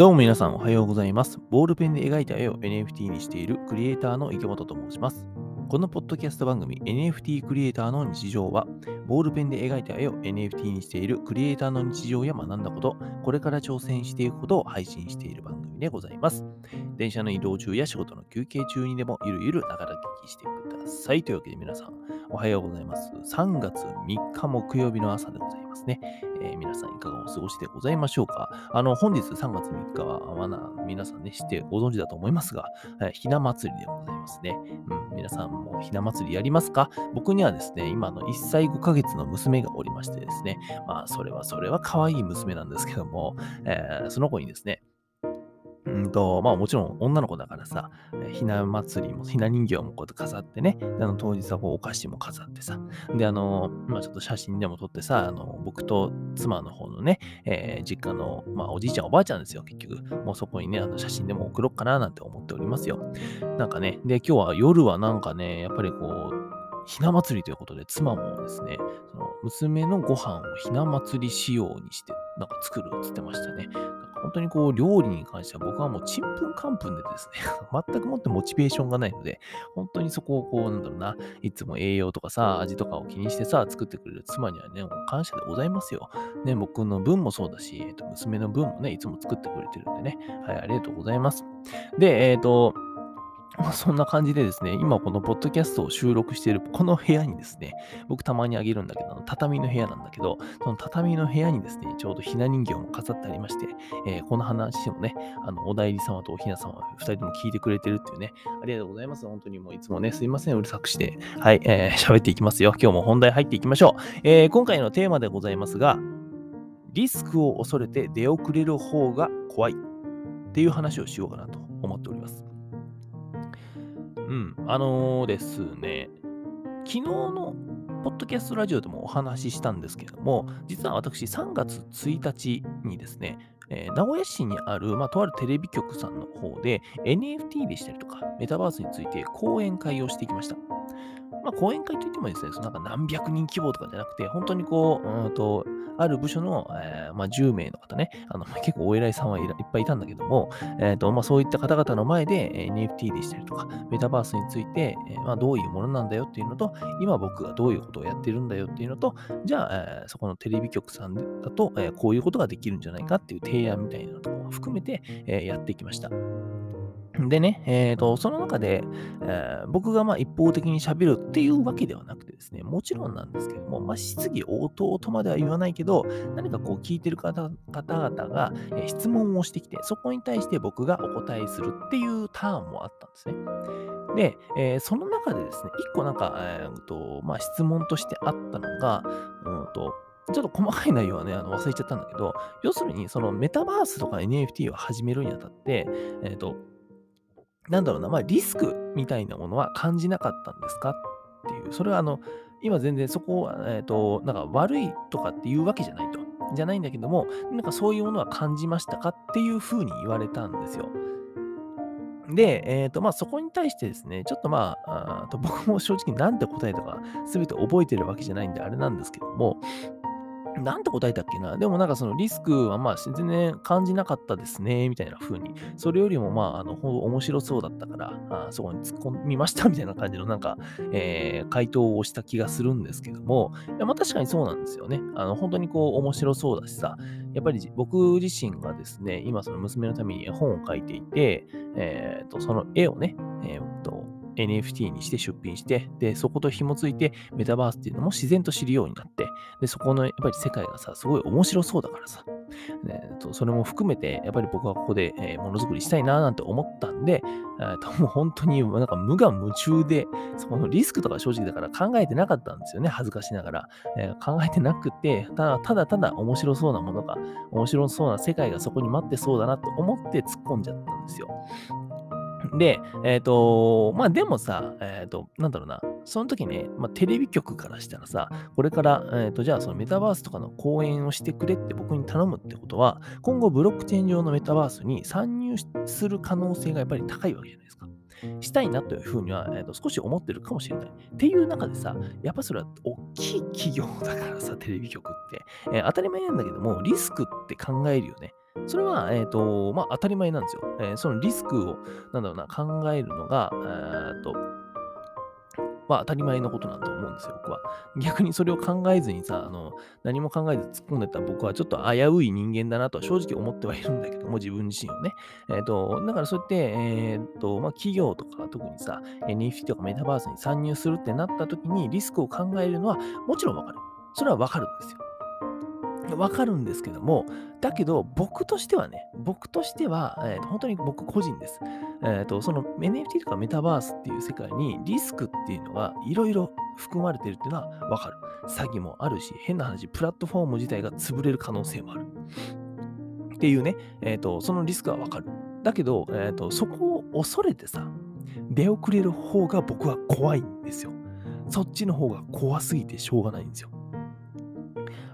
どうも皆さんおはようございます。ボールペンで描いた絵を NFT にしているクリエイターの池本と申します。このポッドキャスト番組 NFT クリエイターの日常は、ボールペンで描いた絵を NFT にしているクリエイターの日常や学んだこと、これから挑戦していくことを配信している番組でございます。電車の移動中や仕事の休憩中にでもゆるゆるながら聞きしてください。というわけで皆さん、おはようございます。3月3日木曜日の朝でございますね。えー皆さんいかがお過ごしでございましょうか？あの、本日3月3日は、まだ皆さんね、知ってご存知だと思いますが、えーひな祭りでございますね。うん、皆さんもひな祭りやりますか？僕にはですね、今の1歳5ヶ月の娘がおりましてですね、まあ、それはそれは可愛い娘なんですけども、えーその子にですね、うんと、まあもちろん女の子だからさ、ひな祭りも、ひな人形もこうやって飾ってね、あの当日はこうお菓子も飾ってさ、で、あの、まあちょっと写真でも撮ってさ、あの、僕と妻の方のね、えー実家の、まあおじいちゃんおばあちゃんですよ、結局。もうそこにね、あの写真でも送ろうかななんて思っておりますよ。なんかね、で、今日は夜はなんかね、やっぱりこう、ひな祭りということで、妻もですね、その娘のご飯をひな祭り仕様にして、なんか作るって言ってましたね。本当にこう、料理に関しては僕はもうちんぷんかんぷんでですね、全くもってモチベーションがないので、本当にそこをこう、なんだろうな、いつも栄養とかさ、味とかを気にしてさ、作ってくれる妻にはね、もう感謝でございますよ。ね、僕の分もそうだし、えっと娘の分もね、いつも作ってくれてるんでね、はい、ありがとうございます。で、えっ、と、まあそんな感じでですね、今このポッドキャストを収録しているこの部屋にですね、僕たまにあげるんだけど、畳の部屋なんだけど、その畳の部屋にですね、ちょうどひな人形も飾ってありまして、えーこの話もね、あの、お代理様とおひな様、二人とも聞いてくれてるっていうね、ありがとうございます。本当にもういつもね、すいません、うるさくして、はい、えー喋っていきますよ。今日も本題入っていきましょう。えー今回のテーマでございますが、リスクを恐れて出遅れる方が怖いっていう話をしようかなと思っております。あのーですね、昨日のポッドキャストラジオでもお話ししたんですけれども、実は私3月1日にですね、えー名古屋市にある、まあ、とあるテレビ局さんの方で NFT でしたりとか、メタバースについて講演会をしてきました。まあ、講演会といってもですね、そのなんか何百人規模とかじゃなくて、本当にこう、うんと、ある部署の、えーまあ、10名の方ね、あの 結構お偉いさんはいっぱいいたんだけども、えーとまあ、そういった方々の前で NFT でしたりとか、メタバースについて、えーまあ、どういうものなんだよっていうのと、今僕がどういうことをやってるんだよっていうのと、じゃあ、えーそこのテレビ局さんだと、えこういうことができるんじゃないかっていう提案みたいなのとかも含めて、えやってきました。でね、えーと、その中で、えー僕がまあ一方的に喋るっていうわけではなくてですね、もちろんなんですけども、まあ、質疑応答とまでは言わないけど、何かこう聞いてる方々が、質問をしてきて、そこに対して僕がお答えするっていうターンもあったんですね。で、えーその中でですね、一個なんか、えーとまあ、質問としてあったのが、うんとちょっと細かい内容はね、あの忘れちゃったんだけど、要するに、そのメタバースとか NFT を始めるにあたって、えっ、と、なんだろうな、まあ、リスクみたいなものは感じなかったんですかっていう、それはあの、今全然そこは、えっ、と、なんか悪いとかっていうわけじゃないと。じゃないんだけども、なんかそういうものは感じましたかっていうふうに言われたんですよ。で、えっ、と、まあ、そこに対してですね、ちょっとまあ、あと僕も正直なんて答えたか、すべて覚えてるわけじゃないんで、あれなんですけども、なんて答えたっけな？でもなんかそのリスクはまあ全然感じなかったですね、みたいな風に。それよりもまあ、あの、面白そうだったから、あそこに突っ込みましたみたいな感じのなんか、えー回答をした気がするんですけども、いやまあ確かにそうなんですよね。あの、本当にこう面白そうだしさ、やっぱり僕自身がですね、今その娘のために絵本を描いていて、えーと、その絵をね、えー、NFT にして出品して、で、そこと紐づいて、メタバースっていうのも自然と知るようになって、で、そこのやっぱり世界がさ、すごい面白そうだからさ、えっとそれも含めて、やっぱり僕はここで、えものづくりしたいななんて思ったんで、えーともう本当になんか無我夢中で、そこのリスクとか正直だから考えてなかったんですよね、恥ずかしながら。えー考えてなくて、ただただただ面白そうなものが、面白そうな世界がそこに待ってそうだなと思って突っ込んじゃったんですよ。で、えっ、と、まあでもさ、えっ、と、なんだろうな、その時ね、まあ、テレビ局からしたらさ、これから、えっ、と、じゃあそのメタバースとかの講演をしてくれって僕に頼むってことは、今後ブロックチェーン上のメタバースに参入する可能性がやっぱり高いわけじゃないですか。したいなというふうには、えーと少し思ってるかもしれない。っていう中でさ、やっぱそれは大きい企業だからさ、テレビ局って。えー当たり前なんだけども、リスクって考えるよね。それは、えっ、と、まあ、当たり前なんですよ。えーそのリスクを、なんだろうな、考えるのが、えーっと、まあ、当たり前のことなんだと思うんですよ、僕は。逆にそれを考えずにさ、あの、何も考えず突っ込んでた僕はちょっと危うい人間だなとは正直思ってはいるんだけども、自分自身をね。えっ、と、だからそうやって、えっ、と、まあ、企業とか特にさ、NFT とかメタバースに参入するってなった時にリスクを考えるのはもちろんわかる。それはわかるんですよ。わかるんですけども、だけど僕としてはね、僕としては、えー本当に僕個人です。えーと、その NFT とかメタバースっていう世界にリスクっていうのがいろいろ含まれてるっていうのはわかる。詐欺もあるし、変な話、プラットフォーム自体が潰れる可能性もある。っていうね、えーと、そのリスクはわかる。だけど、えーと、そこを恐れてさ、出遅れる方が僕は怖いんですよ。そっちの方が怖すぎてしょうがないんですよ。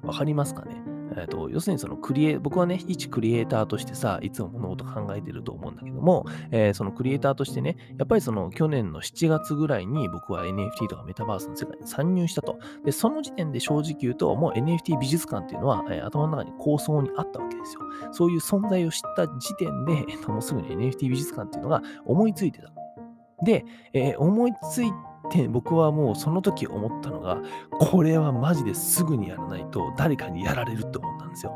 わかりますかね？えーと、要するにそのクリエ、僕はね、一クリエイターとしてさ、いつも物事考えてると思うんだけども、えー、そのクリエイターとしてね、やっぱりその去年の7月ぐらいに僕は NFT とかメタバースの世界に参入したと。で、その時点で正直言うと、もう NFT 美術館っていうのは、えー、頭の中に構想にあったわけですよ。そういう存在を知った時点で、えー、ともうすぐに NFT 美術館っていうのが思いついてた。で、えー、思いついて僕はもうその時思ったのが、これはマジですぐにやらないと誰かにやられるって思ったんですよ。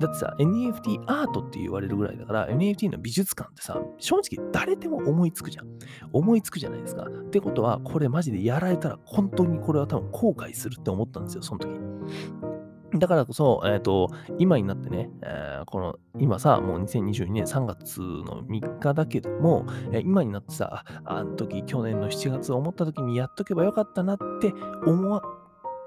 だってさ、NFT アートって言われるぐらいだから、NFT の美術館ってさ、正直誰でも思いつくじゃん。思いつくじゃないですか。ってことは、これマジでやられたら本当にこれは多分後悔するって思ったんですよ、その時。だからこそ、えっ、ー、と、今になってね、えー、この、今さ、もう2022年3月の3日だけども、えー、今になってさ、あの時、去年の7月思った時にやっとけばよかったなって思わ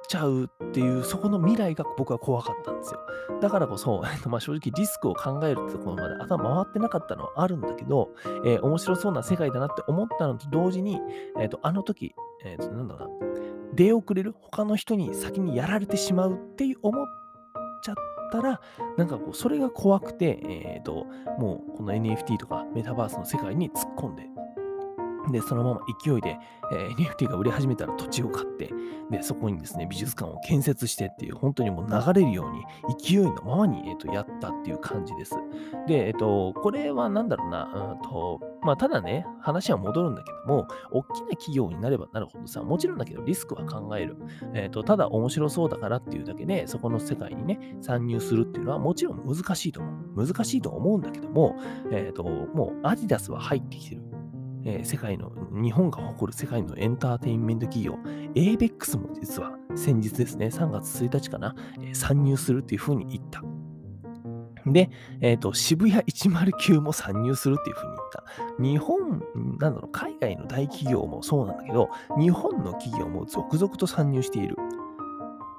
ちゃうっていう、そこの未来が僕は怖かったんですよ。だからこそ、えー、まあ、正直リスクを考えるってところまで頭回ってなかったのはあるんだけど、えー、面白そうな世界だなって思ったのと同時に、えっ、と、あの時、えっ、と、なんだろうな、出遅れる他の人に先にやられてしまうって思っちゃったらなんかこうそれが怖くて、えーと、もうこの NFT とかメタバースの世界に突っ込んでで、そのまま勢いで、えー、NFT が売れ始めたら土地を買って、で、そこにですね、美術館を建設してっていう、本当にもう流れるように、勢いのままに、えーと、やったっていう感じです。で、えっ、ー、と、これは何だろうな、うんと、まあ、ただね、話は戻るんだけども、大きな企業になればなるほどさ、もちろんだけどリスクは考える。えっ、ー、と、ただ面白そうだからっていうだけで、そこの世界にね、参入するっていうのはもちろん難しいと思う。難しいと思うんだけども、えっ、ー、と、もうアディダスは入ってきてる。えー、世界の、日本が誇る世界のエンターテインメント企業、ABEX も実は先日ですね、3月1日かな、え、参入するっていうふうに言った。で、えっ、ー、と、渋谷109も参入するっていうふうに言った。日本、なんだろう、海外の大企業もそうなんだけど、日本の企業も続々と参入している。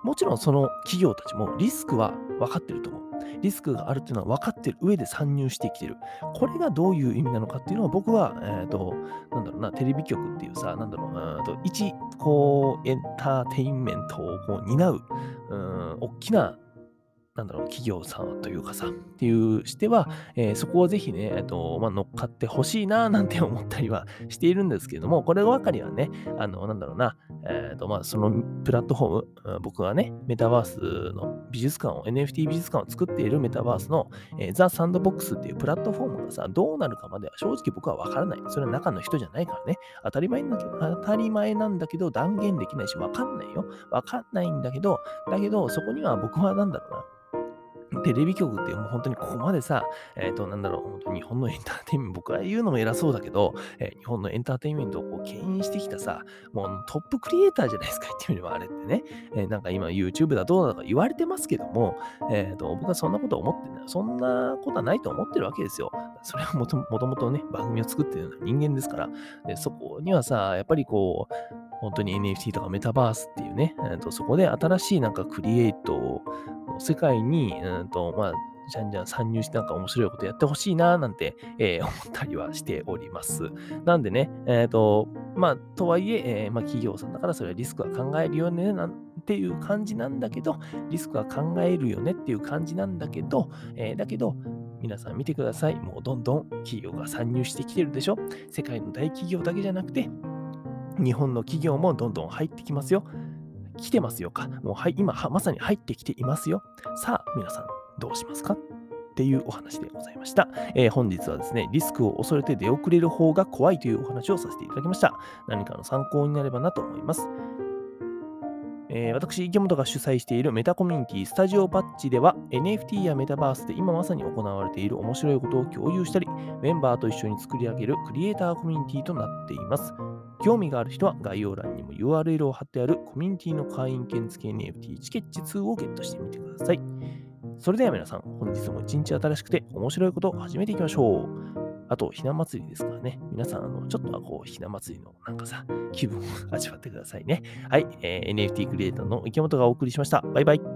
もちろんその企業たちもリスクは分かってると思う。リスクがあるっていうのは分かってる上で参入してきてる。これがどういう意味なのかっていうのは僕は、えっ、ー、と、なんだろうな、テレビ局っていうさ、なんだろう、と一、こう、エンターテインメントをこう担う、うん、大きななんだろう、企業さんというかさ、っていうしては、えー、そこをぜひね、えっと、まあ、乗っかってほしいな、なんて思ったりはしているんですけれども、こればかりはね、あの、なんだろうな、えっ、ー、と、まあ、そのプラットフォーム、僕がね、メタバースの美術館を、NFT 美術館を作っているメタバースの、えー、ザ・サンドボックスっていうプラットフォームがさ、どうなるかまでは正直僕はわからない。それは中の人じゃないからね、当たり前な当たり前なんだけど、断言できないし、わかんないよ。わかんないんだけど、だけど、そこには僕はなんだろうな、テレビ局ってもう本当にここまでさ、えっ、ー、と、なんだろう、本当日本のエンターテインメント、僕は言うのも偉そうだけど、えー、日本のエンターテインメントをこう牽引してきたさ、もうトップクリエイターじゃないですか、言ってみればあれってね。えー、なんか今 YouTube だどうだとか言われてますけども、えっ、と、僕はそんなこと思ってない。そんなことはないと思ってるわけですよ。それはもともとね、番組を作ってるような人間ですから。で、そこにはさ、やっぱりこう、本当に NFT とかメタバースっていうね、えーと、そこで新しいなんかクリエイトの世界に、うんとまあ、じゃんじゃん参入してなんか面白いことやってほしいななんて、えー、思ったりはしております。なんでね、えっ、ー、と、まあ、とはいええー、まあ、企業さんだからそれはリスクは考えるよねなんていう感じなんだけど、リスクは考えるよねっていう感じなんだけど、えだけど、皆さん見てください。もうどんどん企業が参入してきてるでしょ世界の大企業だけじゃなくて、日本の企業もどんどん入ってきますよ。来てますよか。もうはい今まさに入ってきていますよ。さあ、皆さんどうしますかっていうお話でございました。えー本日はですね、リスクを恐れて出遅れる方が怖いというお話をさせていただきました。何かの参考になればなと思います。えー私、池本が主催しているメタコミュニティスタジオパッチでは NFT やメタバースで今まさに行われている面白いことを共有したり、メンバーと一緒に作り上げるクリエイターコミュニティとなっています。興味がある人は概要欄にも URL を貼ってあるコミュニティの会員券付き NFT チケッチ2をゲットしてみてください。それでは皆さん、本日も一日新しくて面白いことを始めていきましょう。あと、ひな祭りですからね。皆さん、あの、ちょっとはこう、ひな祭りのなんかさ、気分を 味わってくださいね。はい、えー NFT クリエイターの池本がお送りしました。バイバイ。